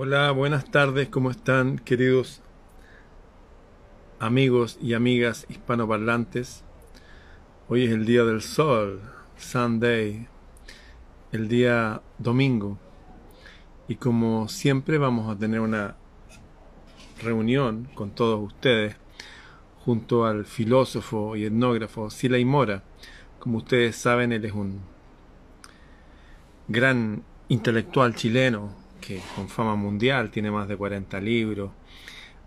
Hola, buenas tardes, ¿cómo están queridos amigos y amigas hispanoparlantes? Hoy es el día del sol, Sunday, el día domingo. Y como siempre vamos a tener una reunión con todos ustedes junto al filósofo y etnógrafo Silay Mora. Como ustedes saben, él es un gran intelectual chileno con fama mundial, tiene más de 40 libros,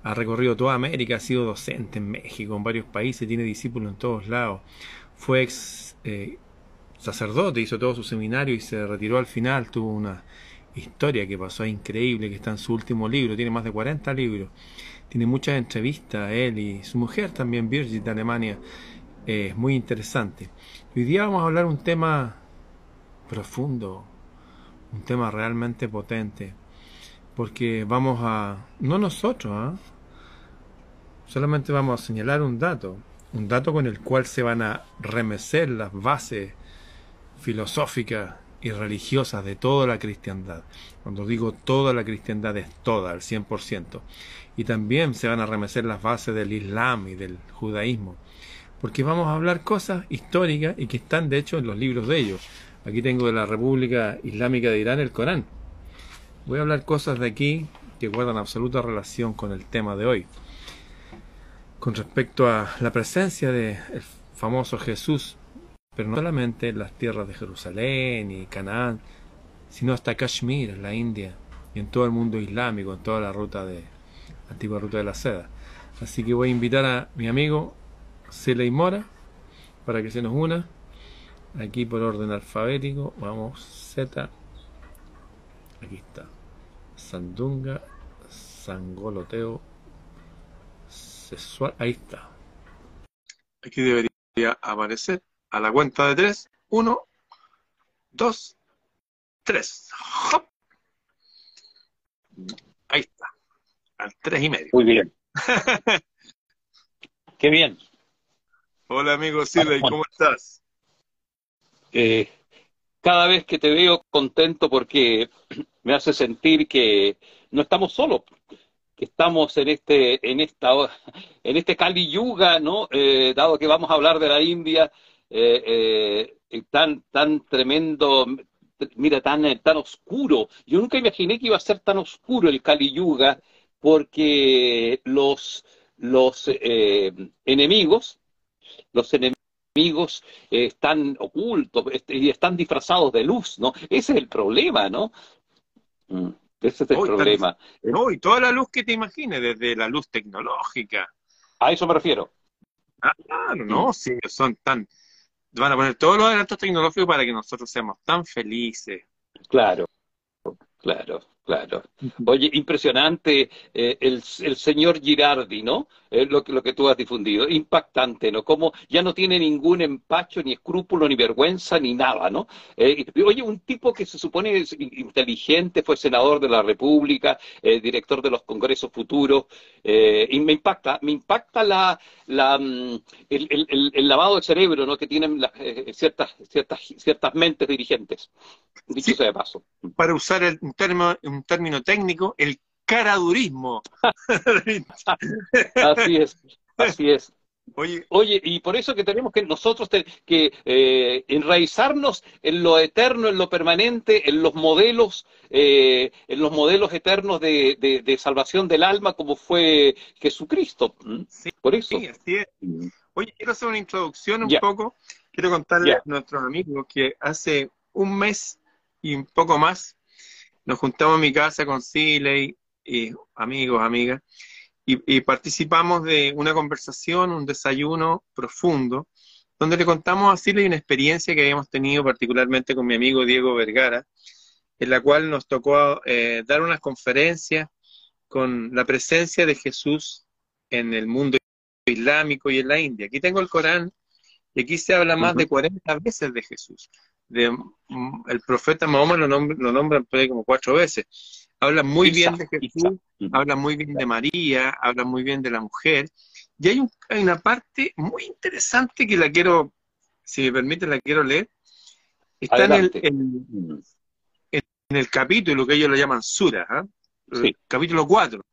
ha recorrido toda América, ha sido docente en México, en varios países, tiene discípulos en todos lados, fue ex eh, sacerdote, hizo todo su seminario y se retiró al final, tuvo una historia que pasó increíble, que está en su último libro, tiene más de 40 libros, tiene muchas entrevistas, él y su mujer también, Birgit de Alemania, es muy interesante. Hoy día vamos a hablar un tema profundo, un tema realmente potente, porque vamos a, no nosotros, ¿ah? solamente vamos a señalar un dato, un dato con el cual se van a remecer las bases filosóficas y religiosas de toda la cristiandad. Cuando digo toda la cristiandad es toda, al 100%. Y también se van a remecer las bases del Islam y del judaísmo. Porque vamos a hablar cosas históricas y que están de hecho en los libros de ellos. Aquí tengo de la República Islámica de Irán el Corán. Voy a hablar cosas de aquí que guardan absoluta relación con el tema de hoy. Con respecto a la presencia del famoso Jesús, pero no solamente en las tierras de Jerusalén y Canaán, sino hasta Kashmir, en la India, y en todo el mundo islámico, en toda la ruta de antigua ruta de la seda. Así que voy a invitar a mi amigo Seley Mora para que se nos una aquí por orden alfabético vamos Z. Aquí está. Sandunga Sangoloteo sexual ahí está. Aquí debería aparecer a la cuenta de tres uno dos tres. ¡Hop! ahí está. Al tres y medio. Muy bien. Qué bien. Hola amigo Silvey ¿cómo estás? Eh, cada vez que te veo contento porque me hace sentir que no estamos solos, que estamos en este, en esta, en este Kali Yuga, ¿no? Eh, dado que vamos a hablar de la India, eh, tan, tan tremendo, mira, tan, tan oscuro. Yo nunca imaginé que iba a ser tan oscuro el Kali Yuga, porque los, los enemigos, los enemigos enemigos eh, están ocultos este, y están disfrazados de luz, ¿no? Ese es el problema, ¿no? Mm, ese es el problema. No, y toda la luz que te imagines, desde la luz tecnológica. A eso me refiero. Ah, claro, no, mm. sí, son tan... Van a poner todos los adelantos tecnológicos para que nosotros seamos tan felices. Claro, claro. Claro. Oye, impresionante eh, el, el, señor Girardi, ¿no? Eh, lo, lo, que tú has difundido. Impactante, ¿no? Como ya no tiene ningún empacho, ni escrúpulo, ni vergüenza, ni nada, ¿no? Eh, oye, un tipo que se supone es inteligente, fue senador de la República, director de los congresos futuros, y me impacta, me impacta la, la, mm, el, el, el, lavado de cerebro, ¿no? Que tienen ciertas, ciertas, ciertas mentes dirigentes. Dicho sea de paso. Para usar el, un término un término técnico, el caradurismo. así es, así es. Oye, Oye, y por eso que tenemos que nosotros que eh, enraizarnos en lo eterno, en lo permanente, en los modelos, eh, en los modelos eternos de, de, salvación del alma, como fue Jesucristo. Sí, por eso. Sí, así es. Oye, quiero hacer una introducción un poco. Quiero contarle a nuestros amigos que hace un mes y un poco más nos juntamos en mi casa con Siley y amigos, amigas, y, participamos de una conversación, un desayuno profundo, donde le contamos a Siley una experiencia que habíamos tenido particularmente con mi amigo Diego Vergara, en la cual nos tocó eh, dar unas conferencias con la presencia de Jesús en el mundo islámico y en la India. Aquí tengo el Corán y aquí se habla más de 40 veces de Jesús de, mm, el profeta Mahoma lo, nombran, lo nombran como cuatro veces. Habla muy bien de Jesús, habla muy bien de María, habla muy bien de la mujer. Y hay, una parte muy interesante que la quiero, si me permite, la quiero leer. Está en el, en, el, capítulo que ellos lo llaman Sura, ¿ah? capítulo 4.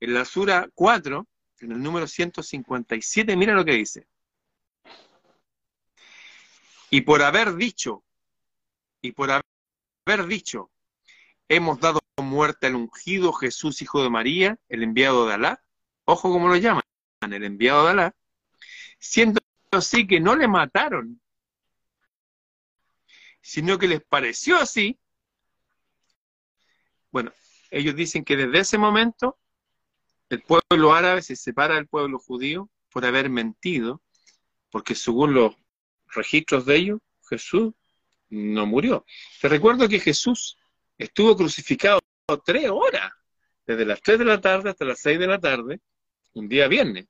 En la Sura 4, en el número 157, mira lo que dice. Y por haber dicho, y por haber dicho, hemos dado muerte al ungido Jesús, hijo de María, el enviado de Alá. Ojo como lo llaman, el enviado de Alá. Siendo así que no le mataron, sino que les pareció así. Bueno, ellos dicen que desde ese momento el pueblo árabe se separa del pueblo judío por haber mentido, porque según los registros de ellos, Jesús no murió. Te recuerdo que Jesús estuvo crucificado tres horas, desde las tres de la tarde hasta las seis de la tarde, un día viernes.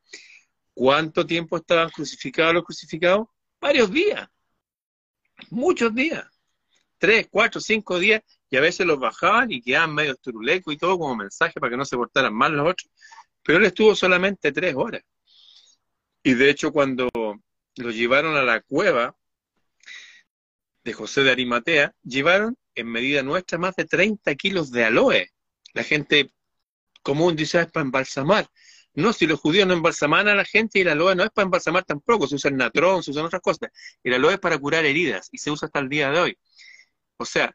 ¿Cuánto tiempo estaban crucificados los crucificados? Varios días, muchos días, tres, cuatro, cinco días, y a veces los bajaban y quedaban medio turulecos y todo como mensaje para que no se portaran mal los otros. Pero él estuvo solamente tres horas. Y de hecho, cuando lo llevaron a la cueva de José de Arimatea, llevaron en medida nuestra más de 30 kilos de aloe. La gente común dice, ah, es para embalsamar. No, si los judíos no embalsaman a la gente y el aloe no es para embalsamar tampoco, se usa el natrón, se usan otras cosas. El aloe es para curar heridas y se usa hasta el día de hoy. O sea,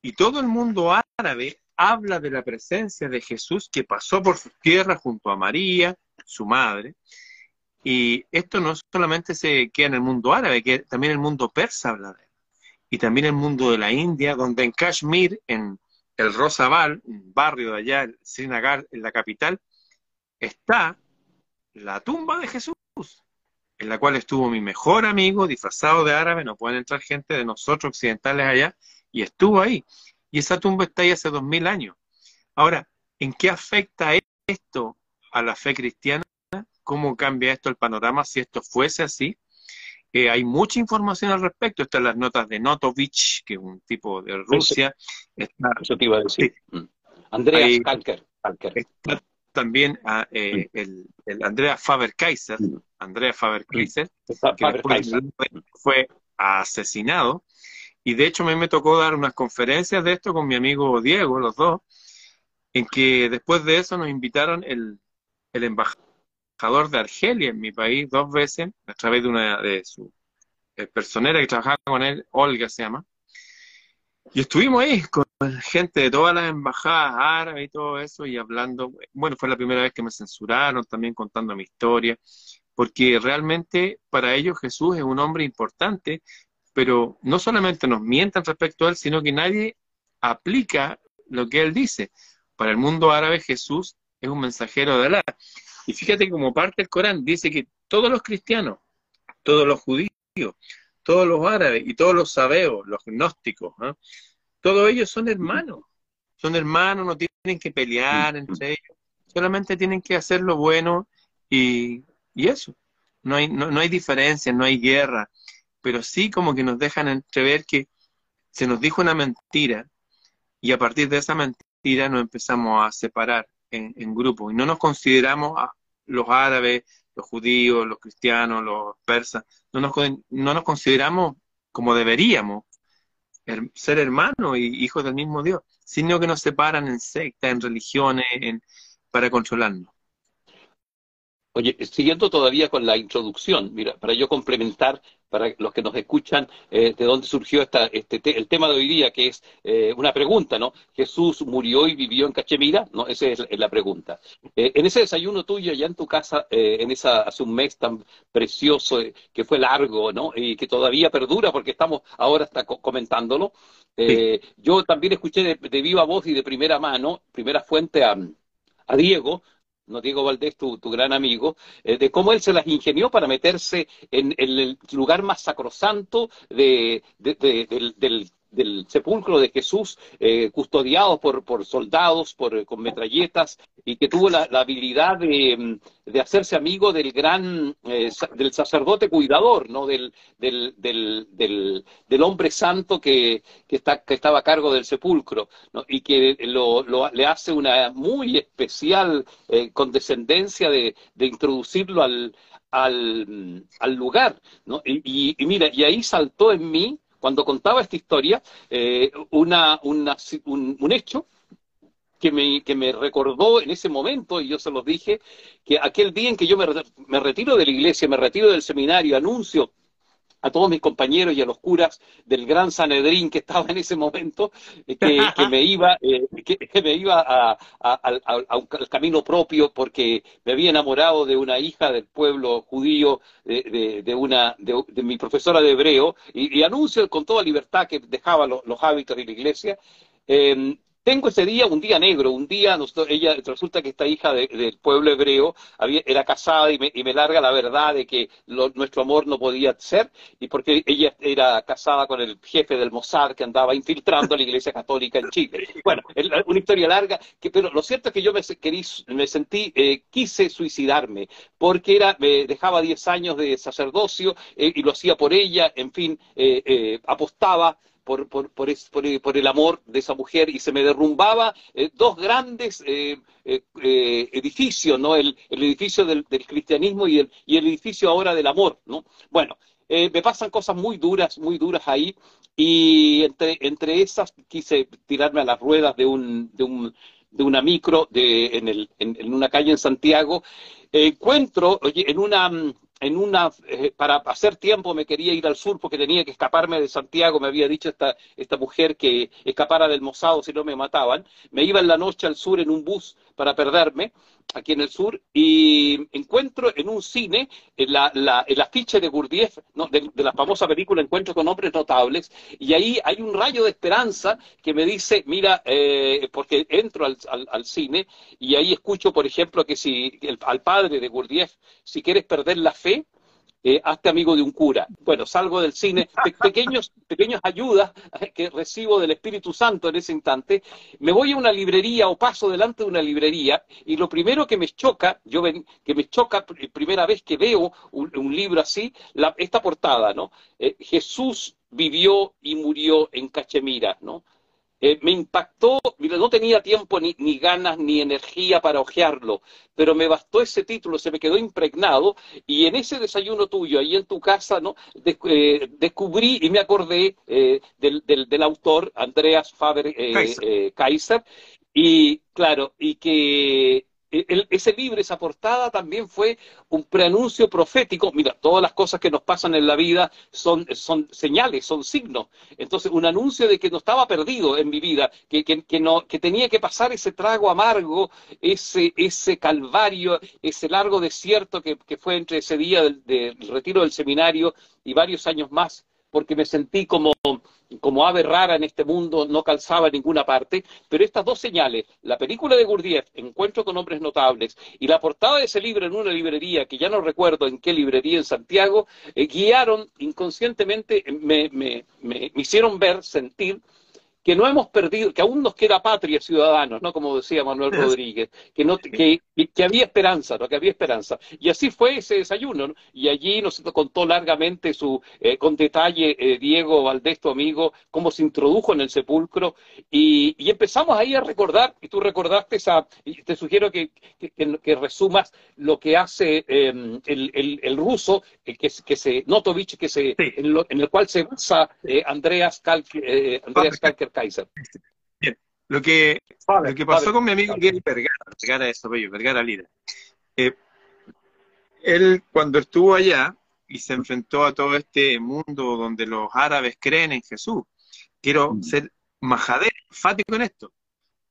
y todo el mundo árabe habla de la presencia de Jesús que pasó por sus tierras junto a María, su madre. Y esto no solamente se queda en el mundo árabe, que también el mundo persa habla de y también el mundo de la India, donde en Kashmir, en el Rosabal, un barrio de allá, Srinagar, en la capital, está la tumba de Jesús, en la cual estuvo mi mejor amigo disfrazado de árabe, no pueden entrar gente de nosotros occidentales allá, y estuvo ahí. Y esa tumba está ahí hace dos mil años. Ahora, ¿en qué afecta esto a la fe cristiana? ¿Cómo cambia esto el panorama si esto fuese así? Hay mucha información al respecto. Están las notas de Notovich, que es un tipo de Rusia. Está, Eso te iba a decir. Mm. Andreas Kalker. Está también ah, eh, mm. el, el, Andrea Faber-Kaiser, mm. Andrea Faber-Kaiser, que fue asesinado. Y de hecho a mí me tocó dar unas conferencias de esto con mi amigo Diego, los dos, en que después de eso nos invitaron el, el embajador de Argelia en mi país dos veces, a través de una de sus eh, personeras que trabajaba con él, Olga se llama. Y estuvimos ahí con gente de todas las embajadas árabes y todo eso, y hablando. Bueno, fue la primera vez que me censuraron, también contando mi historia, porque realmente para ellos Jesús es un hombre importante, pero no solamente nos mientan respecto a él, sino que nadie aplica lo que él dice. Para el mundo árabe Jesús es un mensajero de Alá. Y fíjate como parte del Corán dice que todos los cristianos, todos los judíos, todos los árabes y todos los sabeos, los gnósticos, todos ellos son hermanos. Son hermanos, no tienen que pelear entre ellos. Solamente tienen que hacer lo bueno y, eso. No hay, no, no hay diferencia, no hay guerra. Pero sí como que nos dejan entrever que se nos dijo una mentira y a partir de esa mentira nos empezamos a separar en, grupo y no nos consideramos a los árabes, los judíos, los cristianos, los persas, no nos, no nos consideramos como deberíamos ser hermanos y hijos del mismo Dios, sino que nos separan en sectas, en religiones, en, para controlarnos. Oye, siguiendo todavía con la introducción, mira, para yo complementar, para los que nos escuchan, eh, de dónde surgió esta, este el tema de hoy día, que es eh, una pregunta, ¿no? ¿Jesús murió y vivió en Cachemira? ¿No? Esa es la pregunta. Eh, en ese desayuno tuyo, allá en tu casa, en esa, hace un mes tan precioso, que fue largo, ¿no? Y que todavía perdura, porque estamos ahora hasta comentándolo. Yo también escuché de, de, viva voz y de primera mano, primera fuente a, a Diego, no Diego Valdés, tu, tu gran amigo, eh, de cómo él se las ingenió para meterse en, el lugar más sacrosanto de, del, del sepulcro de Jesús, eh, custodiado por, por soldados, por, con metralletas, y que tuvo la, habilidad de, de, hacerse amigo del gran, eh, del sacerdote cuidador, ¿no? Del, del, del, del, hombre santo que, que, está, que estaba a cargo del sepulcro, y que lo, le hace una muy especial eh, condescendencia de, de introducirlo al, al, al lugar, ¿no? Y, y, mira, y ahí saltó en mí cuando contaba esta historia, eh, una, un, hecho que me, que me recordó en ese momento, y yo se los dije, que aquel día en que yo me, me retiro de la iglesia, me retiro del seminario, anuncio a todos mis compañeros y a los curas del gran Sanedrín que estaba en ese momento, eh, que, me iba, eh, que, me iba a, al camino propio porque me había enamorado de una hija del pueblo judío, de, de, una, de, mi profesora de hebreo, y, anuncio con toda libertad que dejaba los, los hábitos de la iglesia. Eh, tengo ese día un día negro, un día, ella resulta que esta hija del pueblo hebreo era casada y me, larga la verdad de que nuestro amor no podía ser, y porque ella era casada con el jefe del Mossad que andaba infiltrando a la iglesia católica en Chile. Bueno, una historia larga, que, pero lo cierto es que yo me, me sentí, eh, quise suicidarme, porque era, me dejaba 10 años de sacerdocio eh, y lo hacía por ella, en fin, eh, apostaba por, por, por, por, el amor de esa mujer y se me derrumbaba eh, dos grandes eh, eh, edificios, ¿no? El, edificio del, cristianismo y el, y el edificio ahora del amor, ¿no? Bueno, me pasan cosas muy duras, muy duras ahí y entre, entre esas quise tirarme a las ruedas de un, de un, de una micro de, en, el, en, una calle en Santiago. encuentro, oye, en una, en una, eh, para hacer tiempo me quería ir al sur porque tenía que escaparme de Santiago, me había dicho esta, esta mujer que escapara del Mosado si no me mataban. Me iba en la noche al sur en un bus para perderme, aquí en el sur, y encuentro en un cine la, la, el afiche de Gurdjieff, de, la famosa película Encuentro con hombres notables, y ahí hay un rayo de esperanza que me dice, mira, eh, porque entro al, al, cine y ahí escucho, por ejemplo, que si al padre de Gurdjieff, si quieres perder la fe, eh, hazte amigo de un cura. Bueno, salgo del cine, pequeños, pequeñas ayudas que recibo del Espíritu Santo en ese instante, me voy a una librería o paso delante de una librería y lo primero que me choca, yo ven, que me choca primera vez que veo un, libro así, esta portada, ¿no? Eh, Jesús vivió y murió en Cachemira, ¿no? Eh, me impactó, mira, no tenía tiempo ni, ni, ganas ni energía para hojearlo, pero me bastó ese título, se me quedó impregnado y en ese desayuno tuyo, ahí en tu casa, ¿no? Eh, descubrí y me acordé eh, del, del, del, autor, Andreas Faber Kaiser, y claro, y que e, ese libro, esa portada también fue un preanuncio profético. Mira, todas las cosas que nos pasan en la vida son, son señales, son signos. Entonces, un anuncio de que no estaba perdido en mi vida, que, que, no, que tenía que pasar ese trago amargo, ese, ese calvario, ese largo desierto que, que fue entre ese día del retiro del seminario y varios años más porque me sentí como, como ave rara en este mundo, no calzaba en ninguna parte, pero estas dos señales, la película de Gurdjieff, Encuentro con hombres notables, y la portada de ese libro en una librería, que ya no recuerdo en qué librería en Santiago, eh, guiaron inconscientemente, me, me, me hicieron ver, sentir, que no hemos perdido, que aún nos queda patria ciudadanos, ¿no? Como decía Manuel Rodríguez, que, no, que, que había esperanza, ¿no? Que había esperanza. Y así fue ese desayuno, ¿no? Y allí nos contó largamente su, eh, con detalle, eh, Diego Valdés, tu amigo, cómo se introdujo en el sepulcro. Y, y empezamos ahí a recordar, y tú recordaste esa, y te sugiero que, que, resumas lo que hace em, el, el, el, ruso, que, que se, Notovich, que se, en, en, el cual se basa eh, Andreas Kalker, Andreas Kalker Kaiser. Bien. Lo que, lo que pasó con mi amigo Gary Vergara, Vergara eso, Vergara Lira. Eh, él, cuando estuvo allá y se enfrentó a todo este mundo donde los árabes creen en Jesús, quiero mm. ser majadero, enfático en esto.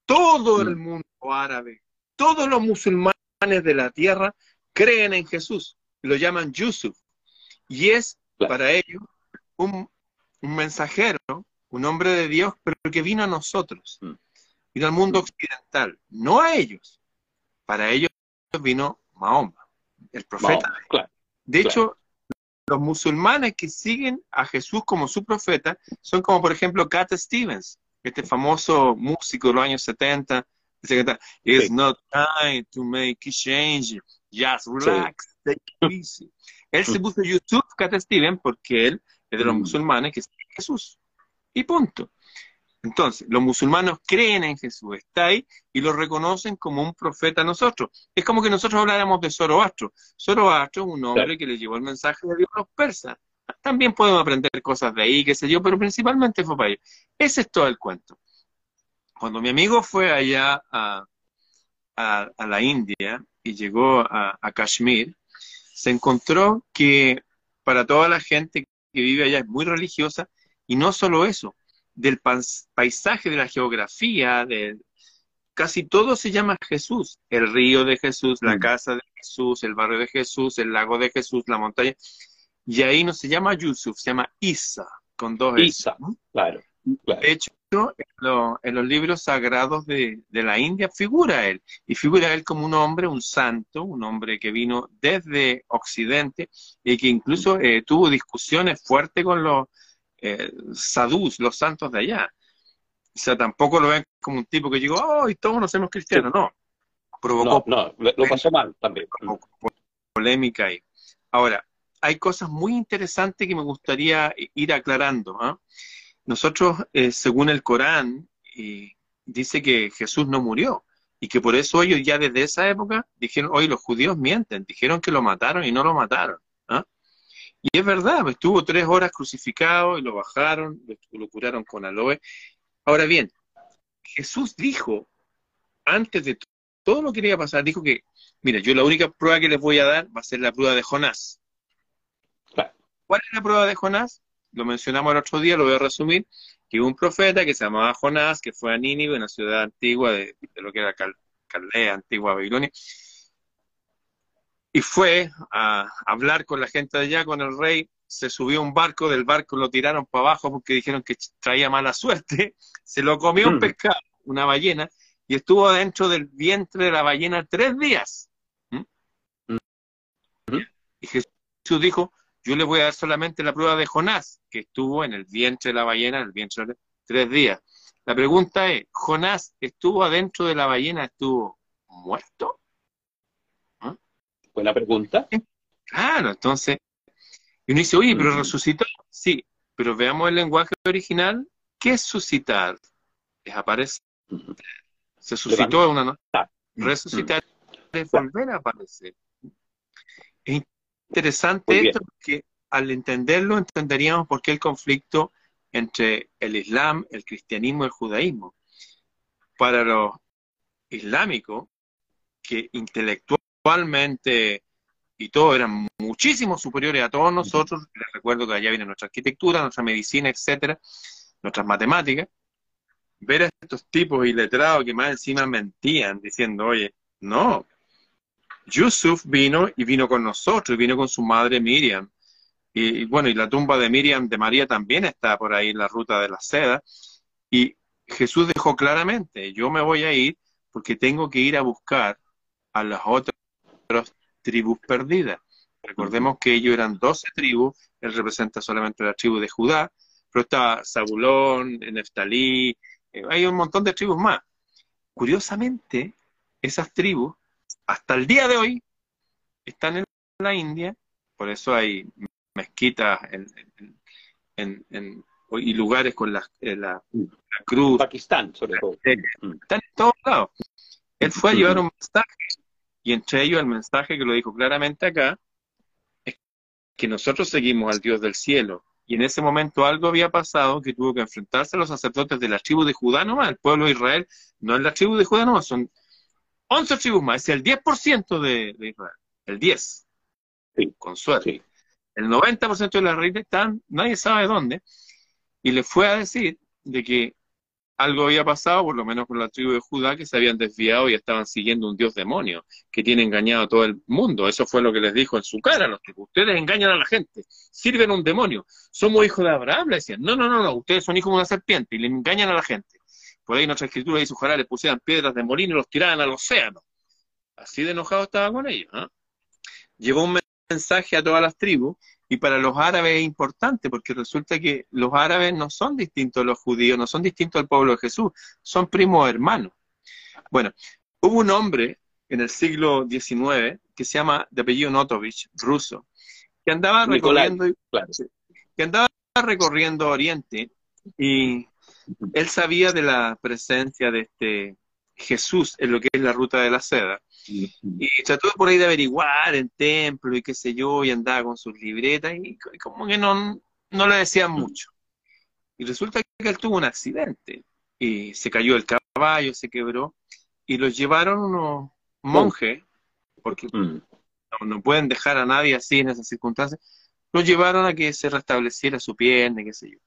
Todo el mm. mundo árabe, todos los musulmanes de la tierra creen en Jesús, lo llaman Yusuf, y es para ellos un, un mensajero un hombre de Dios, pero que vino a nosotros, mm. vino al mundo occidental, no a ellos. Para ellos vino Mahoma, el profeta. de hecho, los musulmanes que siguen a Jesús como su profeta son como, por ejemplo, Cat Stevens, este famoso músico de los años 70, It's not time to make a change, just relax, take it easy. Él se puso YouTube, Cat Stevens, porque él es de los mm. musulmanes que siguen Jesús y punto. Entonces, los musulmanes creen en Jesús, está ahí y lo reconocen como un profeta a nosotros. Es como que nosotros habláramos de Zoroastro. Zoroastro es un hombre que le llevó el mensaje de Dios a los persas. También podemos aprender cosas de ahí, qué sé yo, pero principalmente fue para ellos. Ese es todo el cuento. cuando mi amigo fue allá a, a, la India y llegó a, a Kashmir, se encontró que para toda la gente que vive allá es muy religiosa y no solo eso, del paisaje, de la geografía, de casi todo se llama Jesús, el río de Jesús, la mm. casa de Jesús, el barrio de Jesús, el lago de Jesús, la montaña, y ahí no se llama Yusuf, se llama Isa, con dos Isa, claro, De hecho, en, los libros sagrados de, la India figura él, y figura él como un hombre, un santo, un hombre que vino desde Occidente y que incluso eh, tuvo discusiones fuertes con los eh, sadhus, los santos de allá. O sea, tampoco lo ven como un tipo que llegó, oh, y todos nos hacemos cristianos, no. Provocó no, no, lo pasó mal también. Polémica ahí. Ahora, hay cosas muy interesantes que me gustaría ir aclarando. ¿ah? Nosotros, eh, según el Corán, dice que Jesús no murió y que por eso ellos ya desde esa época dijeron, hoy los judíos mienten, dijeron que lo mataron y no lo mataron. ¿ah? Y es verdad, estuvo tres horas crucificado y lo bajaron, lo curaron con aloe. Ahora bien, Jesús dijo, antes de todo lo que iba a pasar, dijo que, mira, yo la única prueba que les voy a dar va a ser la prueba de Jonás. ¿Cuál es la prueba de Jonás? Lo mencionamos el otro día, lo voy a resumir, que un profeta que se llamaba Jonás, que fue a Nínive, una ciudad antigua de, lo que era Caldea, antigua Babilonia, y fue a hablar con la gente de allá, con el rey, se subió a un barco, del barco lo tiraron para abajo porque dijeron que traía mala suerte, se lo comió un mm. pescado, una ballena, y estuvo dentro del vientre de la ballena tres días. Mm. Y Jesús dijo, yo le voy a dar solamente la prueba de Jonás, que estuvo en el vientre de la ballena, en el vientre de tres días. La pregunta es, ¿Jonás estuvo adentro de la ballena, estuvo muerto? ¿Ah? Fue la pregunta. Claro, entonces, y uno dice, oye, pero resucitó. Sí, pero veamos el lenguaje original. ¿Qué es suscitar? Es aparecer. Se suscitó una noche. Resucitar es volver a aparecer. Es interesante esto porque al entenderlo entenderíamos por qué el conflicto entre el Islam, el cristianismo y el judaísmo. Para los islámicos, que intelectualmente y todo eran muchísimo superiores a todos nosotros, les recuerdo que allá viene nuestra arquitectura, nuestra medicina, etcétera, nuestras matemáticas, ver a estos tipos iletrados que más encima mentían, diciendo, oye, no, Yusuf vino y vino con nosotros, y vino con su madre Miriam. Y, bueno, y la tumba de Miriam, de María, también está por ahí en la ruta de la seda. Y Jesús dejó claramente, yo me voy a ir porque tengo que ir a buscar a las otras tribus perdidas. Recordemos que ellos eran 12 tribus, él representa solamente la tribu de Judá, pero está Zabulón, Neftalí, eh, hay un montón de tribus más. Curiosamente, esas tribus hasta el día de hoy están en la India, por eso hay mezquitas y lugares con la, eh, cruz. Pakistán, sobre todo. Eh, mm. Están en todos lados. Él fue a llevar un mensaje, y entre ellos el mensaje que lo dijo claramente acá, es que nosotros seguimos al Dios del cielo. Y en ese momento algo había pasado que tuvo que enfrentarse a los sacerdotes de la tribu de Judá nomás, el pueblo de Israel, no es la tribu de Judá nomás, son 11 tribus más, es el 10% de, de, Israel, el 10, con suerte. El 90% de las raíces están, nadie sabe dónde, y le fue a decir de que algo había pasado, por lo menos con la tribu de Judá, que se habían desviado y estaban siguiendo un dios demonio, que tiene engañado a todo el mundo. Eso fue lo que les dijo en su cara a los tipos. Ustedes engañan a la gente, sirven a un demonio. Somos hijos de Abraham, le decían. No, no, no, no, ustedes son hijos de una serpiente y le engañan a la gente. Por ahí otra escritura dice, ojalá le pusieran piedras de molino y los tiraran al océano. Así de enojado estaba con ellos. ¿ah? Llevó un mensaje a todas las tribus y para los árabes es importante porque resulta que los árabes no son distintos a los judíos, no son distintos al pueblo de Jesús, son primos hermanos. Bueno, hubo un hombre en el siglo XIX que se llama de apellido Notovich, ruso, que andaba recorriendo, que andaba recorriendo Oriente y él sabía de la presencia de este Jesús en lo que es la ruta de la seda. Y trató por ahí de averiguar el templo y qué sé yo, y andaba con sus libretas y como que no, no le decían mucho. Y resulta que él tuvo un accidente y se cayó del caballo se quebró y los llevaron unos monjes, porque Mm. no, no pueden dejar a nadie así en esas circunstancias, lo llevaron a que se restableciera su pierna, y qué sé yo.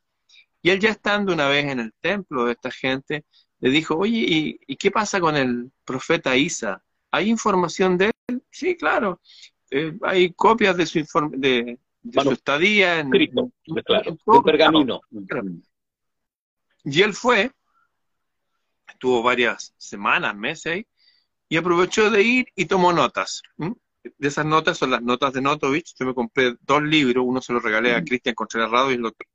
Y él ya estando una vez en el templo de esta gente, le dijo, oye, ¿y, y qué pasa con el profeta Isa? ¿Hay información de él? Sí, claro. Eh, hay copias de su informe, de, de Bueno, su estadía en, Escrito, en- claro, en de todo pergamino. Claro. Y él fue, estuvo varias semanas, meses ahí, y aprovechó de ir y tomó notas. De esas notas son las notas de Notovich. Yo me compré dos libros, uno se lo regalé a Mm. Cristian Contreras Rado y el otro,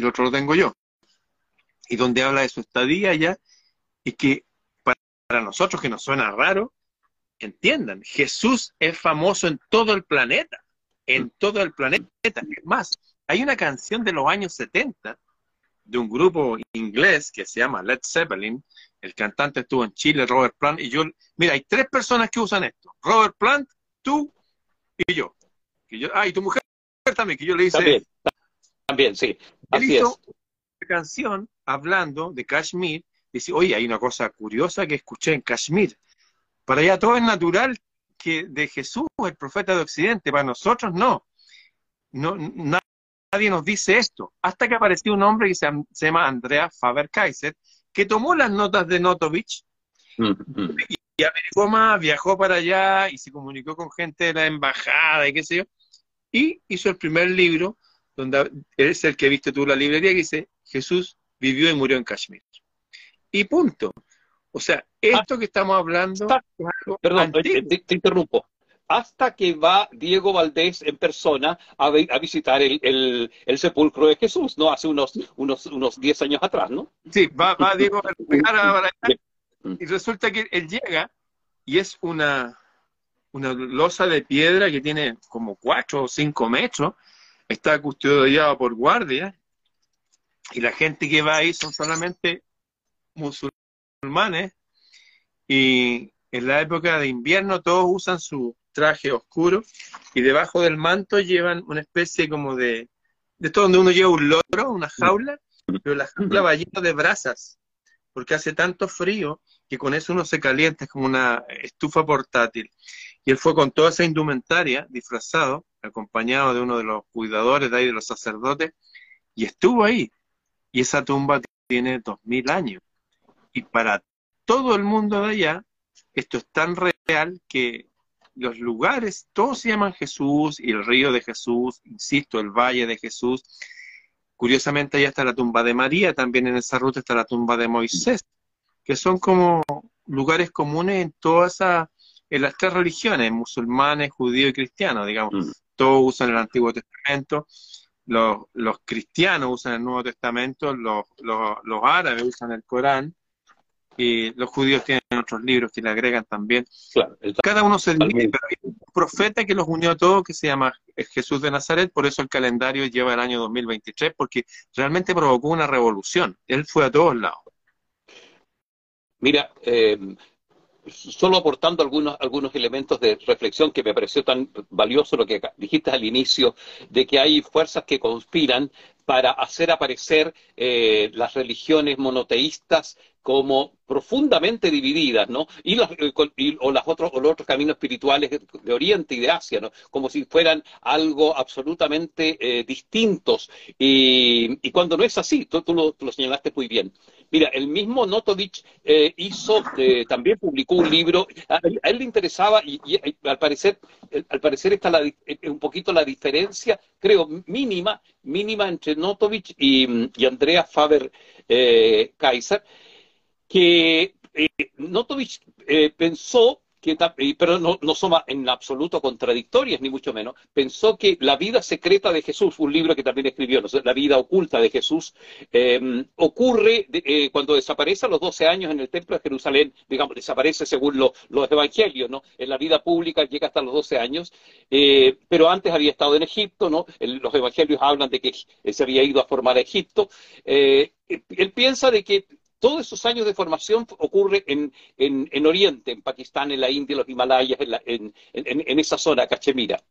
y el otro lo tengo yo. Y donde habla de su estadía allá, y que para, nosotros que nos suena raro, entiendan, Jesús es famoso en todo el planeta, en todo el planeta. Es más, hay una canción de los años 70 de un grupo inglés que se llama Led Zeppelin. El cantante estuvo en Chile, Robert Plant, y yo, mira, hay tres personas que usan esto. Robert Plant, tú y yo. Que yo ah, y tu mujer también, que yo le hice también, sí. él Así es. hizo una canción hablando de Kashmir. Dice, oye, hay una cosa curiosa que escuché en Kashmir. Para allá todo es natural que de Jesús, el profeta de Occidente, para nosotros no. no na- nadie nos dice esto. Hasta que apareció un hombre que se, se llama Andrea Faber-Kaiser, que tomó las notas de Notovich Mm, mm. y averiguó más, viajó para allá y se comunicó con gente de la embajada y qué sé yo, y hizo el primer libro, donde es el que viste tú la librería, que dice Jesús vivió y murió en Kashmir. Y punto. O sea, esto que estamos hablando es algo Perdón, te, te- te interrumpo. Hasta que va Diego Valdés en persona a, a visitar el, el- el sepulcro de Jesús, ¿no? Hace unos, unos, unos 10 años atrás, ¿no? Sí, va, va Diego a Mm. y resulta que él llega y es una, una losa de piedra que tiene como cuatro o cinco metros, está custodiado por guardias, y la gente que va ahí son solamente musulmanes, y en la época de invierno todos usan su traje oscuro, y debajo del manto llevan una especie como de, de esto donde uno lleva un loro, una jaula, pero la jaula va llena de brasas, porque hace tanto frío que con eso uno se calienta, es como una estufa portátil. Y él fue con toda esa indumentaria, disfrazado, acompañado de uno de los cuidadores de ahí, de los sacerdotes, y estuvo ahí. Y esa tumba tiene dos mil años. Y para todo el mundo de allá, esto es tan real que los lugares, todos se llaman Jesús, y el río de Jesús, insisto, el valle de Jesús. Curiosamente, allá está la tumba de María, también en esa ruta está la tumba de Moisés, que son como lugares comunes en todas esas, en las tres religiones, musulmanes, judíos y cristianos, digamos. Mm. Todos usan el Antiguo Testamento, los, los cristianos usan el Nuevo Testamento, los, los, los árabes usan el Corán, y los judíos tienen otros libros que le agregan también. Claro, Cada uno se divide, pero hay un profeta que los unió a todos, que se llama Jesús de Nazaret, por eso el calendario lleva el año 2023, porque realmente provocó una revolución. Él fue a todos lados. Mira, eh, solo aportando algunos, algunos elementos de reflexión que me pareció tan valioso lo que dijiste al inicio, de que hay fuerzas que conspiran para hacer aparecer eh, las religiones monoteístas como profundamente divididas, ¿no? Y, las, eh, y- o, las otros, o los otros caminos espirituales de, Oriente y de Asia, ¿no? Como si fueran algo absolutamente eh, distintos. Y, y cuando no es así, tú, lo, señalaste muy bien. Mira, el mismo Notovich eh, hizo, eh, también publicó un libro, a, él le interesaba, y, y, al parecer, al parecer está la, un poquito la diferencia, creo, mínima, mínima entre Notovich y, Andrea Faber Kaiser, que eh, Notovich eh, pensó que, pero no, no son en absoluto contradictorias, ni mucho menos, pensó que La vida secreta de Jesús, un libro que también escribió. La vida oculta de Jesús, eh, ocurre de- eh, cuando desaparece a los 12 años en el templo de Jerusalén, digamos, desaparece según lo- los evangelios, ¿no? En la vida pública llega hasta los 12 años, eh, pero antes había estado en Egipto, ¿no? Los evangelios hablan de que eh, se había ido a formar a Egipto. Él piensa de que todos esos años de formación ocurre en, en, en Oriente, en Pakistán, en la India, en los Himalayas, en, la- en- esa zona, Cachemira.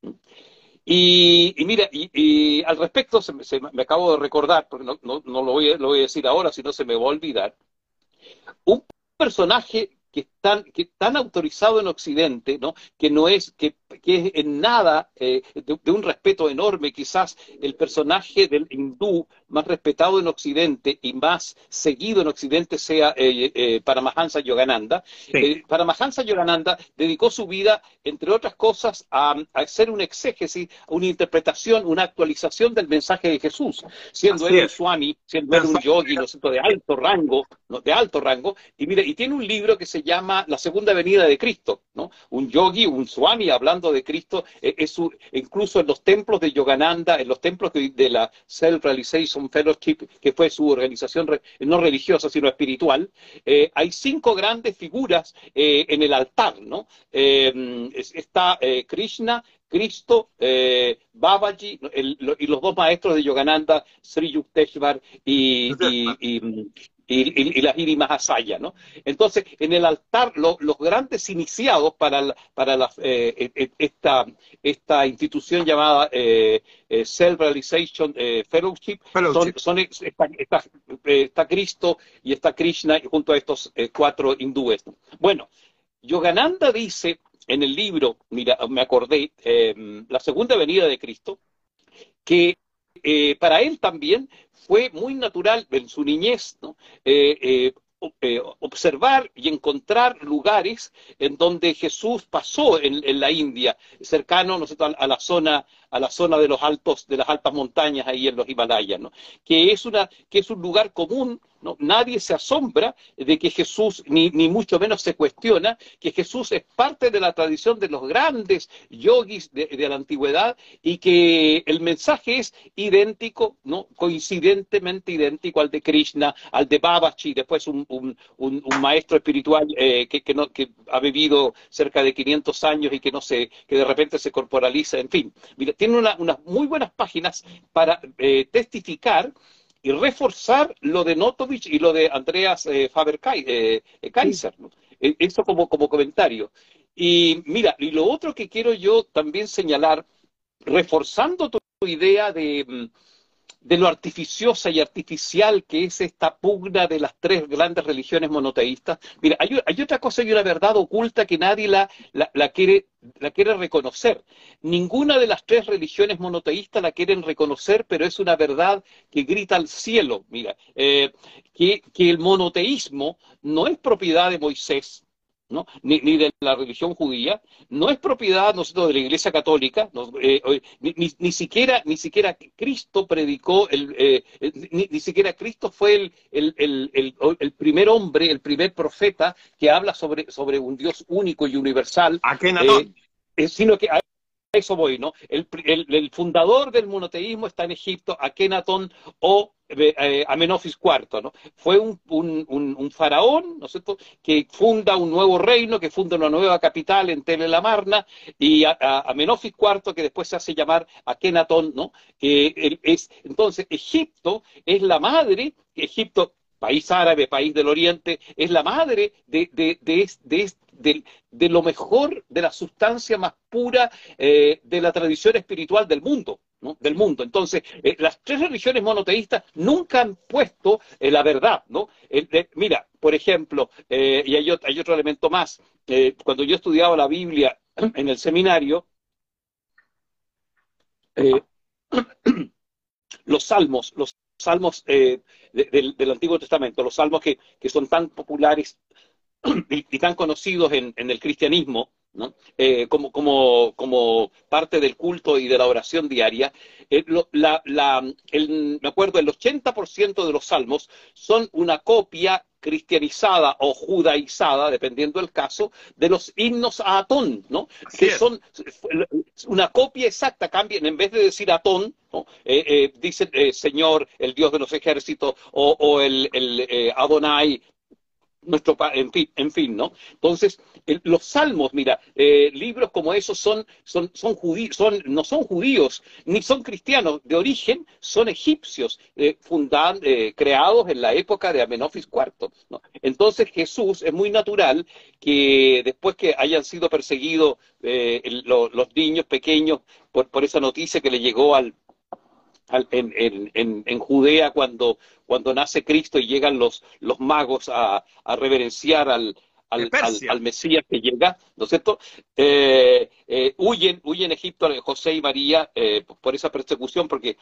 Y, y mira, y, y al respecto se se me acabo de recordar, porque no, no, no lo, voy a, lo voy a decir ahora, si no se me va a olvidar, Un personaje que están, que tan autorizado en Occidente, ¿no? que no es, que, que es en nada eh, de, un respeto enorme, quizás el personaje del hindú más respetado en Occidente y más seguido en Occidente sea eh, eh, Paramahansa Yogananda. Sí. Paramahansa Yogananda dedicó su vida, entre otras cosas, a, hacer un exégesis, una interpretación, una actualización del mensaje de Jesús, siendo él un swami, siendo él un yogi, ¿no de alto rango, ¿no? de alto rango, y mire, y tiene un libro que se llama La Segunda Venida de Cristo, ¿no? Un yogi, un swami hablando de Cristo, eh, es su, incluso en los templos de Yogananda, en los templos de, de la Self-Realization Fellowship, que fue su organización re, no religiosa, sino espiritual, eh, hay cinco grandes figuras eh, en el altar, ¿no? Eh, está Krishna, Cristo, eh, Babaji el, lo, y los dos maestros de Yogananda, Sri Yuktesvar y, y, y, y, la Giri Mahasaya, ¿no? Entonces, en el altar, lo, los grandes iniciados para, para la, eh, esta, esta institución llamada eh, Self-Realization Fellowship, Fellowship, son, son está, está, está, Cristo y está Krishna junto a estos cuatro hindúes. Bueno, Yogananda dice en el libro, mira, me acordé, eh, La Segunda Venida de Cristo, que eh, para él también fue muy natural en su niñez, eh, eh, observar y encontrar lugares en donde Jesús pasó en, la India, cercano ¿no a, a, la zona a la zona de los altos de las altas montañas ahí en los Himalayas, que es una que es un lugar común, ¿no? nadie se asombra de que Jesús ni, ni mucho menos se cuestiona que Jesús es parte de la tradición de los grandes yogis de, de la antigüedad y que el mensaje es idéntico, no coincidentemente idéntico al de Krishna, al de Babaji, después un, un, un, maestro espiritual eh, que, que, no, que, ha vivido cerca de 500 años y que no que de repente se corporaliza, en fin. Mira, tiene una, unas muy buenas páginas para eh, testificar y reforzar lo de Notovich y lo de Andreas eh, Faber-Kaiser. Eh, ¿no? E, eso como, como comentario. Y mira, y lo otro que quiero yo también señalar, reforzando tu idea de mm, de lo artificiosa y artificial que es esta pugna de las tres grandes religiones monoteístas. Mira, hay, hay otra cosa y una verdad oculta que nadie la, la, la, quiere, la quiere reconocer. Ninguna de las tres religiones monoteístas la quieren reconocer, pero es una verdad que grita al cielo. Mira, eh, que, que el monoteísmo no es propiedad de Moisés, ¿no? Ni, ni, de la religión judía, no es propiedad nosotros de la Iglesia Católica, no, eh, ni, ni, ni, siquiera ni siquiera Cristo predicó, el, eh, ni, ni, siquiera Cristo fue el, el, el, el, primer hombre, el primer profeta que habla sobre, sobre un Dios único y universal, eh, sino que a eso voy, ¿no? El, fundador del monoteísmo está en Egipto, Akenatón o eh, Amenofis IV, ¿no? Fue un, un, faraón, ¿no es cierto?, que funda un nuevo reino, que funda una nueva capital en Telelamarna, y a, a Amenofis IV, que después se hace llamar Akenatón, ¿no? Es, entonces, Egipto es la madre, Egipto país árabe, país del Oriente, es la madre de, de, de, de, de lo mejor, de la sustancia más pura eh, de la tradición espiritual del mundo. Del mundo. Entonces, eh, las tres religiones monoteístas nunca han puesto eh, la verdad, ¿no? Eh, mira, por ejemplo, y hay otro, hay otro, elemento más, cuando yo estudiaba la Biblia en el seminario, los salmos, los salmos de, del, Antiguo Testamento, los salmos que, que son tan populares y, tan conocidos en el cristianismo, ¿no? Eh, como, como, como, parte del culto y de la oración diaria. Eh, lo, la, la, el, me acuerdo, el 80% de los salmos son una copia cristianizada o judaizada, dependiendo del caso, de los himnos a Atón, ¿no? Así que es. son una copia exacta, cambian, en vez de decir Atón, ¿no? eh, eh, dicen eh, Señor, el Dios de los ejércitos, o, o el, el Adonai, nuestro en fin, en fin, ¿no? Entonces, el, los salmos, mira, eh, libros como esos son, son, son judíos, son, no son judíos, ni son cristianos, de origen son egipcios, eh, eh, creados en la época de Amenofis IV, ¿no? Entonces, Jesús es muy natural que después que hayan sido perseguidos eh, lo, los niños pequeños por, por esa noticia que le llegó al, en, Judea cuando, cuando nace Cristo y llegan los, los magos a, reverenciar al, al, al, Mesías que llega, ¿no es cierto? Eh, eh, huyen, huyen Egipto José y María eh, por esa persecución porque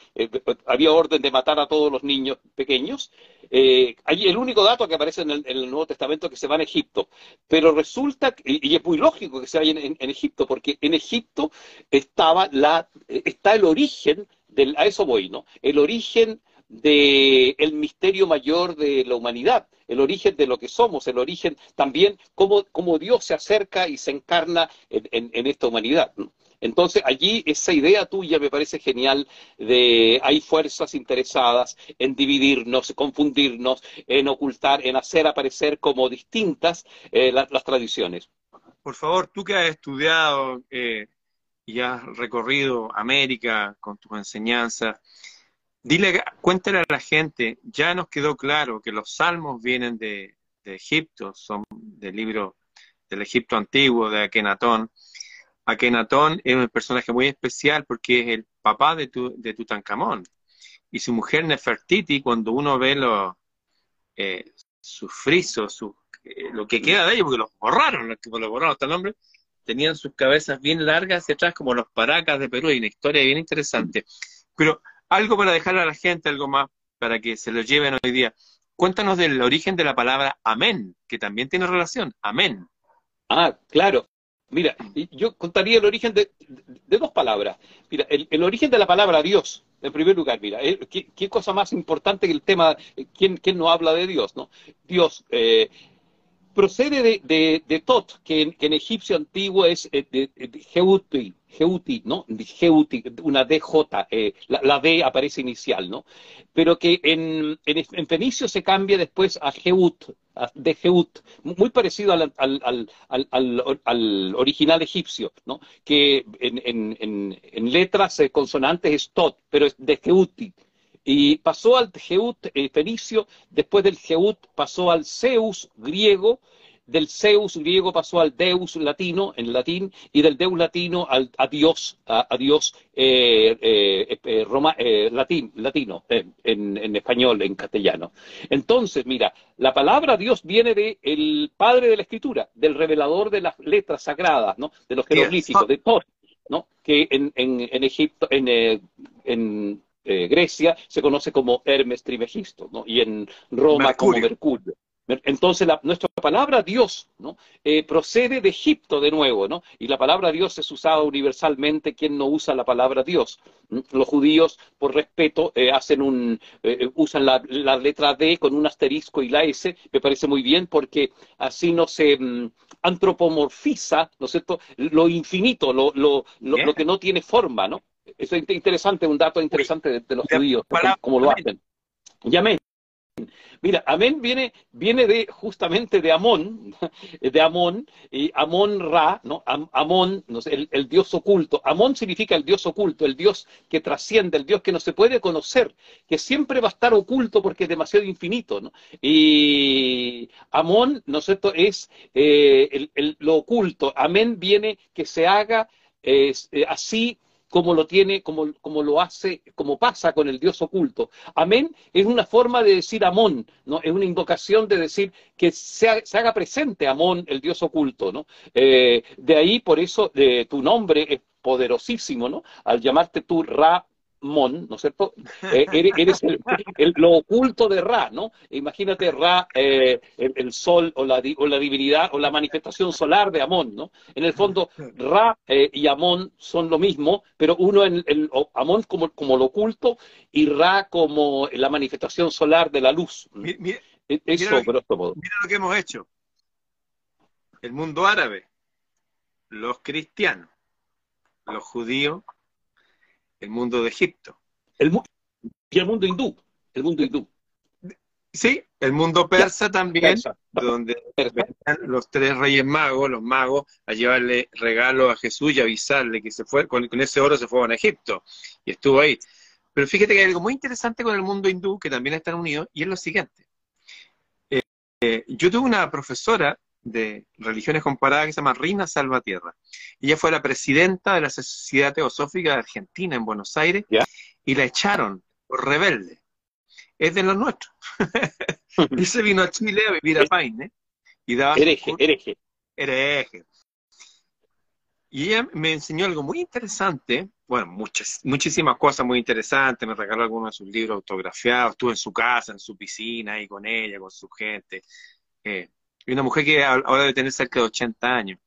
había orden de matar a todos los niños pequeños. Hay el único dato que aparece en el, Nuevo Testamento es que se van a Egipto, pero resulta, y, es muy lógico que se vayan en, en, Egipto, porque en Egipto estaba la, está el origen a eso voy, ¿no? El origen del misterio mayor de la humanidad, el origen de lo que somos, el origen también cómo, cómo Dios se acerca y se encarna en, esta humanidad. Entonces, allí esa idea tuya me parece genial de hay fuerzas interesadas en dividirnos, confundirnos, en ocultar, en hacer aparecer como distintas eh, las, tradiciones. Por favor, tú que has estudiado eh, y has recorrido América con tus enseñanzas, dile, cuéntale a la gente, ya nos quedó claro que los salmos vienen de, Egipto, son del libro del Egipto antiguo, de Akenatón. Akenatón es un personaje muy especial porque es el papá de, tu, de Tutankamón. Y su mujer Nefertiti, cuando uno ve los, eh, sus frisos, eh, lo que queda de ellos, porque los borraron, los borraron hasta el nombre, tenían sus cabezas bien largas hacia atrás, como los paracas de Perú, y una historia bien interesante. Pero algo para dejar a la gente, algo más para que se lo lleven hoy día. Cuéntanos del origen de la palabra amén, que también tiene relación. Amén. Ah, claro. Mira, yo contaría el origen de, dos palabras. Mira, el, origen de la palabra Dios, en primer lugar, mira, eh, ¿qué, cosa más importante que el tema, eh, ¿quién, quién no habla de Dios? no Dios, eh, procede de, Tot, que en, egipcio antiguo es eh, de, Geuti, ¿no? Geuti, una DJ, eh, la, D aparece inicial, ¿no? Pero que en, en, fenicio se cambia después a Geut, de Geut, muy parecido al, original egipcio, ¿no? Que en, en letras eh, consonantes es Tot, pero es de Geuti. Y pasó al Geut eh, fenicio, después del Geut pasó al Zeus griego, del Zeus griego pasó al Deus latino, en latín, y del Deus latino al, a Dios, a, Dios eh, eh, eh latín, latino, en, español, en castellano. Entonces, mira, la palabra Dios viene del el padre de la escritura, del revelador de las letras sagradas, ¿no? de los jeroglíficos, de Thor, ¿no? que en, en Egipto, en, en eh, Grecia se conoce como Hermes Trimegisto, ¿no? y en Roma como Mercurio. Entonces, nuestra palabra Dios ¿no? Eh, procede de Egipto de nuevo, ¿no? Y la palabra Dios es usada universalmente. ¿Quién no usa la palabra Dios? ¿Mm? Los judíos, por respeto, eh, hacen un, usan la, letra D con un asterisco y la S. Me parece muy bien porque así no se mm, antropomorfiza, ¿no es cierto? Lo infinito, lo, lo, lo que no tiene forma, ¿no? Eso es interesante, un dato interesante de, los judíos, cómo, lo hacen. Y amén. Mira, amén viene, viene de justamente de Amón, de Amón, y Amón Ra, ¿no? Amón, no sé, el, dios oculto. Amón significa el dios oculto, el dios que trasciende, el dios que no se puede conocer, que siempre va a estar oculto porque es demasiado infinito, ¿no? Y Amón, ¿no es cierto?, es eh, lo oculto. Amén viene que se haga eh, así como lo tiene, como, como lo hace, como pasa con el Dios oculto. Amén es una forma de decir Amón, ¿no? Es una invocación de decir que se, haga presente Amón, el Dios oculto, ¿no? Eh, de ahí, por eso, eh, tu nombre es poderosísimo, ¿no? Al llamarte tú Ra Mon, ¿no es cierto? Eh, eres, el, lo oculto de Ra, ¿no? Imagínate Ra, eh, el, sol o la, o la divinidad o la manifestación solar de Amón, ¿no? En el fondo, Ra eh, y Amón son lo mismo, pero uno en el Amón como, como lo oculto y Ra como la manifestación solar de la luz. Mira, Eso, mira lo que hemos hecho. El mundo árabe, los cristianos, los judíos el mundo de Egipto. El, y el mundo hindú, el mundo hindú. Sí, el mundo persa también, donde los tres reyes magos, los magos, a llevarle regalo a Jesús y avisarle que se fue, con, ese oro se fueron a Egipto y estuvo ahí. Pero fíjate que hay algo muy interesante con el mundo hindú, que también están unidos, y es lo siguiente. Eh, eh, yo tuve una profesora de religiones comparadas que se llama Rina Salvatierra. Ella fue la presidenta de la Sociedad Teosófica de Argentina en Buenos Aires y la echaron por rebelde. Es de los nuestros. y se vino a Chile a vivir a Paine y daba hereje, hereje. hereje. Y ella me enseñó algo muy interesante, bueno, muchas, muchísimas cosas muy interesantes, me regaló algunos de sus libros autografiados, estuve en su casa, en su piscina, ahí con ella, con su gente. Eh, y una mujer que ahora debe tener cerca de 80 años.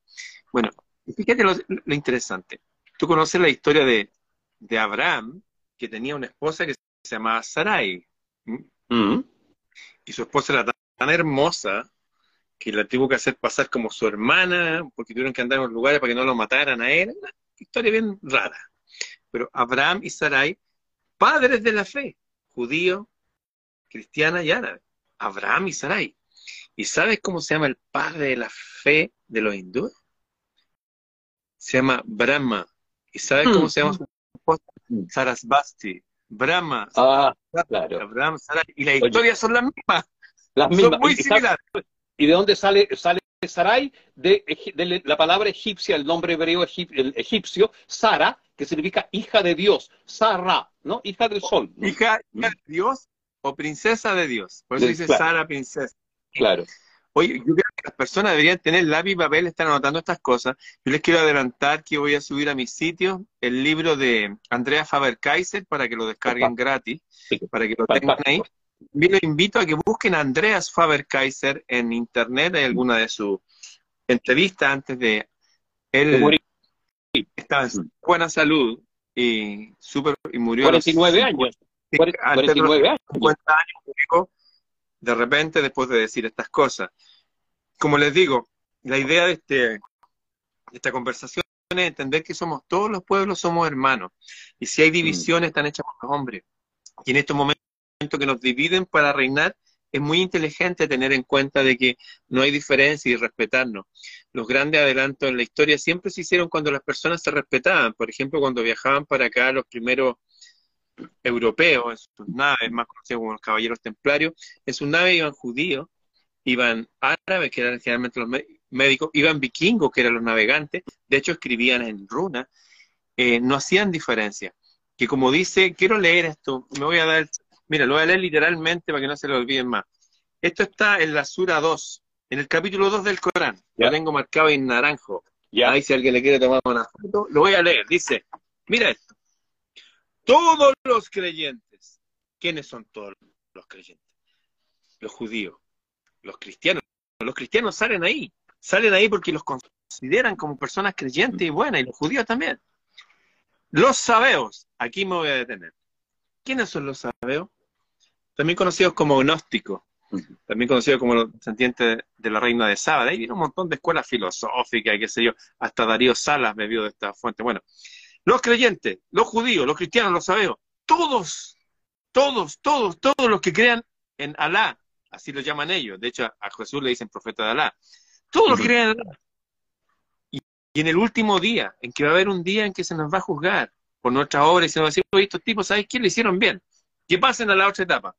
Bueno, fíjate lo, interesante. Tú conoces la historia de, de, Abraham, que tenía una esposa que se llamaba Sarai. Mm. Y su esposa era tan hermosa que la tuvo que hacer pasar como su hermana, porque tuvieron que andar en los lugares para que no lo mataran a él. Una historia bien rara. Pero Abraham y Sarai, padres de la fe, judío, cristiana y árabe. Abraham y Sarai. ¿Y sabes cómo se llama el padre de la fe de los hindúes? Se llama Brahma. ¿Y sabes cómo se llama su esposa? Sarasvati. Brahma. Ah, claro. Abraham, Sarai. Y las historias son las mismas. Las mismas. Son muy similares. ¿Y de dónde sale, sale Sarai? De, de, la palabra egipcia, el nombre hebreo el egipcio, Sara, que significa hija de Dios. Sara, ¿no? Hija del sol. Hija, de Dios o princesa de Dios. Por eso dice Sara, princesa. Claro. Oye, yo creo que las personas deberían tener lápiz y papel, estar anotando estas cosas. Yo les quiero adelantar que voy a subir a mi sitio el libro de Andrea Faber-Kaiser para que lo descarguen gratis, para que lo tengan ahí les invito a que busquen a Andreas Faber-Kaiser en internet, en alguna de sus entrevistas antes de él estaba en buena salud y super y murió 49 años. 49 años. 50 años de repente después de decir estas cosas. Como les digo, la idea de, este, de esta conversación es entender que somos todos los pueblos, somos hermanos. Y si hay divisiones, están hechas por los hombres. Y en estos momentos que nos dividen para reinar, es muy inteligente tener en cuenta de que no hay diferencia y respetarnos. Los grandes adelantos en la historia siempre se hicieron cuando las personas se respetaban. Por ejemplo, cuando viajaban para acá los primeros europeos en sus naves, más conocidos como los caballeros templarios, en sus naves iban judíos, iban árabes, que eran generalmente los médicos, iban vikingos, que eran los navegantes, de hecho escribían en runa, eh, no hacían diferencia. Que como dice, quiero leer esto, me voy a dar Mira, lo voy a leer literalmente para que no se lo olviden más. Esto está en la Sura 2, en el capítulo 2 del Corán. Lo tengo marcado en naranjo. Ya. Ahí si alguien le quiere tomar una foto, lo voy a leer. Dice, mira esto. Todos los creyentes. ¿Quiénes son todos los creyentes? Los judíos, los cristianos. Los cristianos salen ahí. Salen ahí porque los consideran como personas creyentes y buenas, y los judíos también. Los sabeos, aquí me voy a detener. ¿Quiénes son los sabeos? también conocidos como gnósticos, también conocidos como los descendientes de la reina de Saba. De ahí viene un montón de escuelas filosóficas, qué sé yo, hasta Darío Salas bebió de esta fuente. Bueno, los creyentes, los judíos, los cristianos, los sabeos, todos, todos, todos, todos los que crean en Alá, así lo llaman ellos, de hecho a Jesús le dicen profeta de Alá, todos los que creen en Alá. Y, en el último día, en que va a haber un día en que se nos va a juzgar por nuestras obras y se nos va a decir, estos tipos, ¿sabes qué? Lo hicieron bien. Que pasen a la otra etapa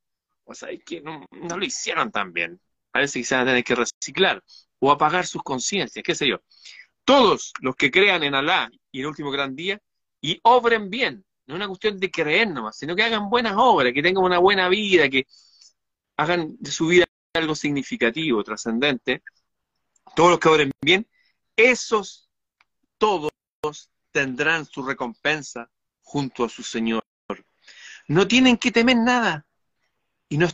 pues hay que no, lo hicieron tan bien. Parece que se van a tener que reciclar o apagar sus conciencias, qué sé yo. Todos los que crean en Alá y en el último gran día y obren bien, no es una cuestión de creer nomás, sino que hagan buenas obras, que tengan una buena vida, que hagan de su vida algo significativo, trascendente. Todos los que obren bien, esos todos tendrán su recompensa junto a su Señor. No tienen que temer nada, y no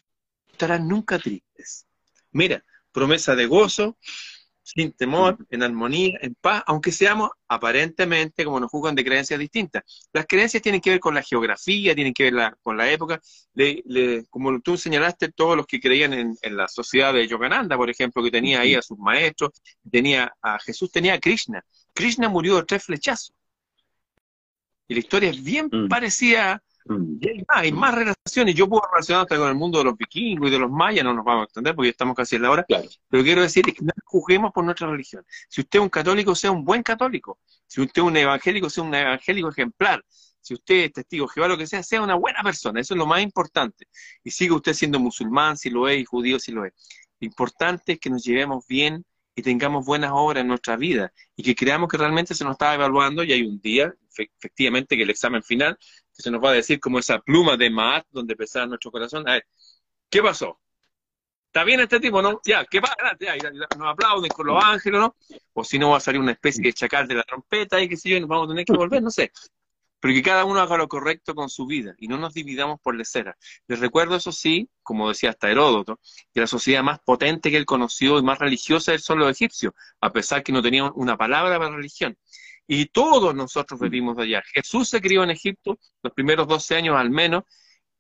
estarán nunca tristes. Mira, promesa de gozo, sin temor, en armonía, en paz, aunque seamos aparentemente, como nos juzgan, de creencias distintas. Las creencias tienen que ver con la geografía, tienen que ver con la época. como tú señalaste, todos los que creían en, la sociedad de Yogananda, por ejemplo, que tenía ahí a sus maestros, tenía a Jesús, tenía a Krishna. Krishna murió de tres flechazos. Y la historia es bien mm. parecida Mm. Y hay más, relaciones. Yo puedo relacionar hasta con el mundo de los vikingos y de los mayas, no nos vamos a extender porque estamos casi en la hora. Pero quiero decir que no juzguemos por nuestra religión. Si usted es un católico, sea un buen católico. Si usted es un evangélico, sea un evangélico ejemplar. Si usted es testigo Jehová, lo que sea, sea una buena persona. Eso es lo más importante. Y siga usted siendo musulmán, si lo es, y judío, si lo es. Lo importante es que nos llevemos bien y tengamos buenas obras en nuestra vida y que creamos que realmente se nos está evaluando y hay un día, efectivamente, que el examen final se nos va a decir como esa pluma de Maat donde pesaba nuestro corazón. A ver, ¿qué pasó? ¿Está bien este tipo, no? Ya, ¿qué pasa? Ya, nos aplauden con los ángeles, ¿no? O si no va a salir una especie de chacal de la trompeta y qué sé yo, y nos vamos a tener que volver, no sé. Pero que cada uno haga lo correcto con su vida y no nos dividamos por leceras. Les recuerdo, eso sí, como decía hasta Heródoto, que la sociedad más potente que él conoció y más religiosa son los egipcios, a pesar que no tenían una palabra para religión. Y todos nosotros vivimos de allá. Jesús se crió en Egipto, los primeros 12 años al menos.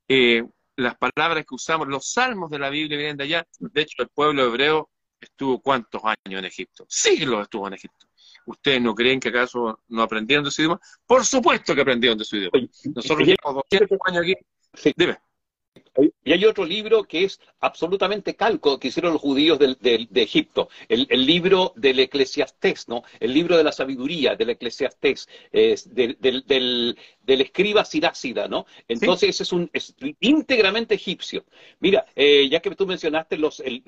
Eh, las palabras que usamos, los salmos de la Biblia vienen de allá. De hecho, el pueblo hebreo estuvo cuántos años en Egipto? Siglos estuvo en Egipto. ¿Ustedes no creen que acaso no aprendieron de su idioma? Por supuesto que aprendieron de su idioma. Nosotros llevamos 200 años aquí. Dime. Y hay otro libro que es absolutamente calco que hicieron los judíos de Egipto, el, libro del Eclesiastés, ¿no? El libro de la sabiduría del Eclesiastés, del, del, escriba Sirácida, ¿no? Entonces ese es un es íntegramente egipcio. Mira, eh, ya que tú mencionaste los, el,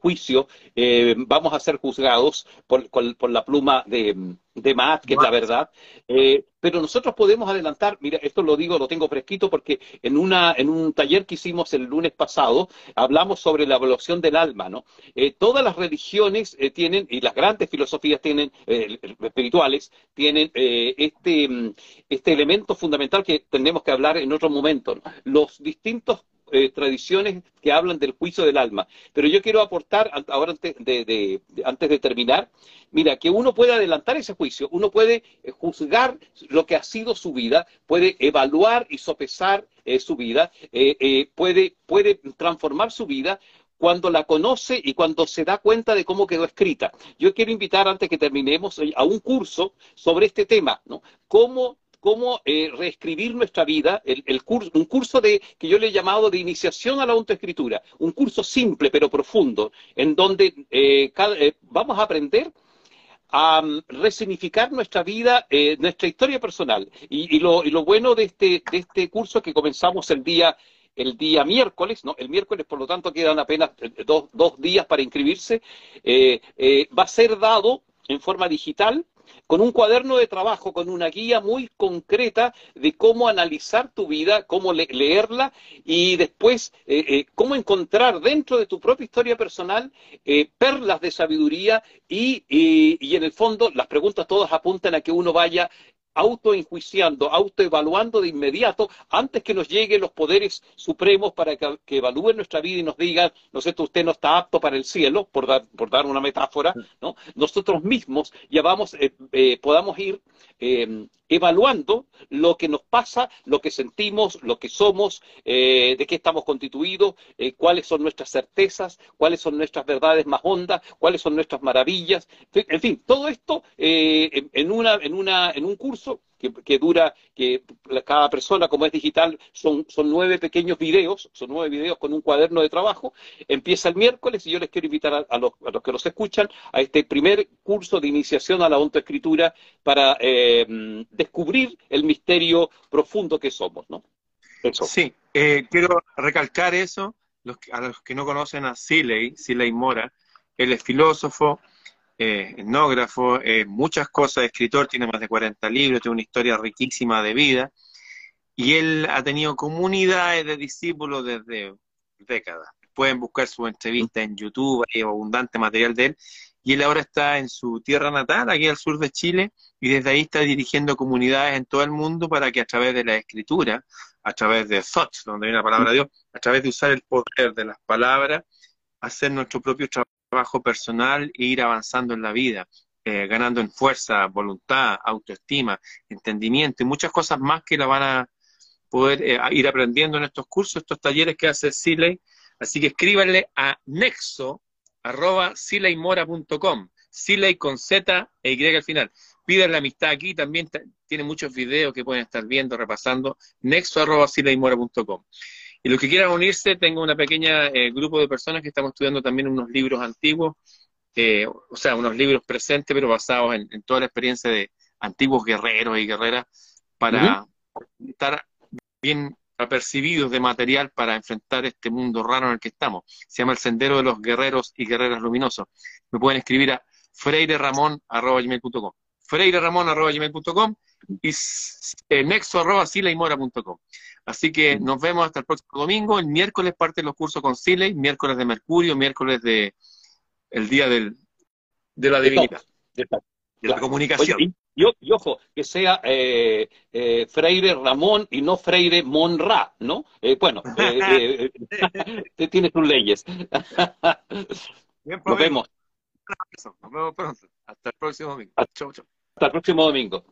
juicio, eh, vamos a ser juzgados por, por la pluma de de más, que es la verdad. Eh, pero nosotros podemos adelantar, mira, esto lo digo, lo tengo fresquito porque en, una, en un taller que hicimos el lunes pasado, hablamos sobre la evolución del alma, ¿no? Eh, todas las religiones eh, tienen, y las grandes filosofías tienen, espirituales, tienen este, este elemento fundamental que tenemos que hablar en otro momento, Los distintos tradiciones que hablan del juicio del alma. Pero yo quiero aportar, ahora antes de, antes de terminar, mira, que uno puede adelantar ese juicio, uno puede eh, juzgar lo que ha sido su vida, puede evaluar y sopesar eh, su vida, eh, puede, puede transformar su vida cuando la conoce y cuando se da cuenta de cómo quedó escrita. Yo quiero invitar, antes que terminemos, a un curso sobre este tema, ¿no? Cómo cómo reescribir nuestra vida, el, curso, un curso de, que yo le he llamado de iniciación a la autoescritura, un curso simple pero profundo, en donde vamos a aprender a mm, resignificar nuestra vida, eh, nuestra historia personal. Y, lo, bueno de este, de este curso que comenzamos el día el día miércoles, ¿no? El miércoles, por lo tanto, quedan apenas eh, dos, dos días para inscribirse. Eh, va a ser dado en forma digital con un cuaderno de trabajo, con una guía muy concreta de cómo analizar tu vida, cómo leerla y después eh, eh, cómo encontrar dentro de tu propia historia personal eh, perlas de sabiduría y, y, en el fondo las preguntas todas apuntan a que uno vaya autoenjuiciando, autoevaluando de inmediato antes que nos lleguen los poderes supremos para que, evalúen nuestra vida y nos digan, no sé, usted no está apto para el cielo, por dar, por dar una metáfora, ¿no? Nosotros mismos ya vamos, eh, eh, podamos ir eh, evaluando lo que nos pasa, lo que sentimos, lo que somos, de qué estamos constituidos, cuáles son nuestras certezas, cuáles son nuestras verdades más hondas, cuáles son nuestras maravillas, en fin, todo esto en, una, en, una, en un curso que, dura, que cada persona, como es digital, son, son nueve pequeños videos, son nueve videos con un cuaderno de trabajo. Empieza el miércoles y yo les quiero invitar a, los, a los, que escuchan a este primer curso de iniciación a la autoescritura para eh, descubrir el misterio profundo que somos, ¿no? Sí, eh, quiero recalcar eso, a los que no conocen a Siley, Siley Mora, él es filósofo, eh, etnógrafo, muchas cosas, escritor, tiene más de 40 libros, tiene una historia riquísima de vida, y él ha tenido comunidades de discípulos desde décadas. Pueden buscar su entrevista en YouTube, hay abundante material de él, y él ahora está en su tierra natal, aquí al sur de Chile, y desde ahí está dirigiendo comunidades en todo el mundo para que a través de la escritura, a través de thoughts, donde viene la palabra de Dios, a través de usar el poder de las palabras, hacer nuestro propio trabajo trabajo personal e ir avanzando en la vida, eh, ganando en fuerza, voluntad, autoestima, entendimiento y muchas cosas más que la van a poder eh, ir aprendiendo en estos cursos, estos talleres que hace Siley. Así que escríbanle a nexo arroba sileymora.com, Siley con Z e Y al final. Piden la amistad aquí, también tiene muchos videos que pueden estar viendo, repasando, nexo arroba sileymora.com. Y los que quieran unirse, tengo una pequeña eh, grupo de personas que estamos estudiando también unos libros antiguos, eh, o sea, unos libros presentes, pero basados en, toda la experiencia de antiguos guerreros y guerreras, para estar bien apercibidos de material para enfrentar este mundo raro en el que estamos. Se llama El Sendero de los Guerreros y Guerreras Luminosos. Me pueden escribir a freireramon.com. freireramon.com y eh, nexo arroba sileymora.com. Así que nos vemos hasta el próximo domingo. El miércoles parte los cursos con Siley, miércoles de Mercurio, miércoles de el día del, de la divinidad, de, la comunicación. y, ojo, que sea eh, eh, Freire Ramón y no Freire Monra, ¿no? Eh, bueno, te tienes tus leyes. Nos vemos. Nos vemos pronto. Hasta el próximo domingo. Hasta el próximo domingo.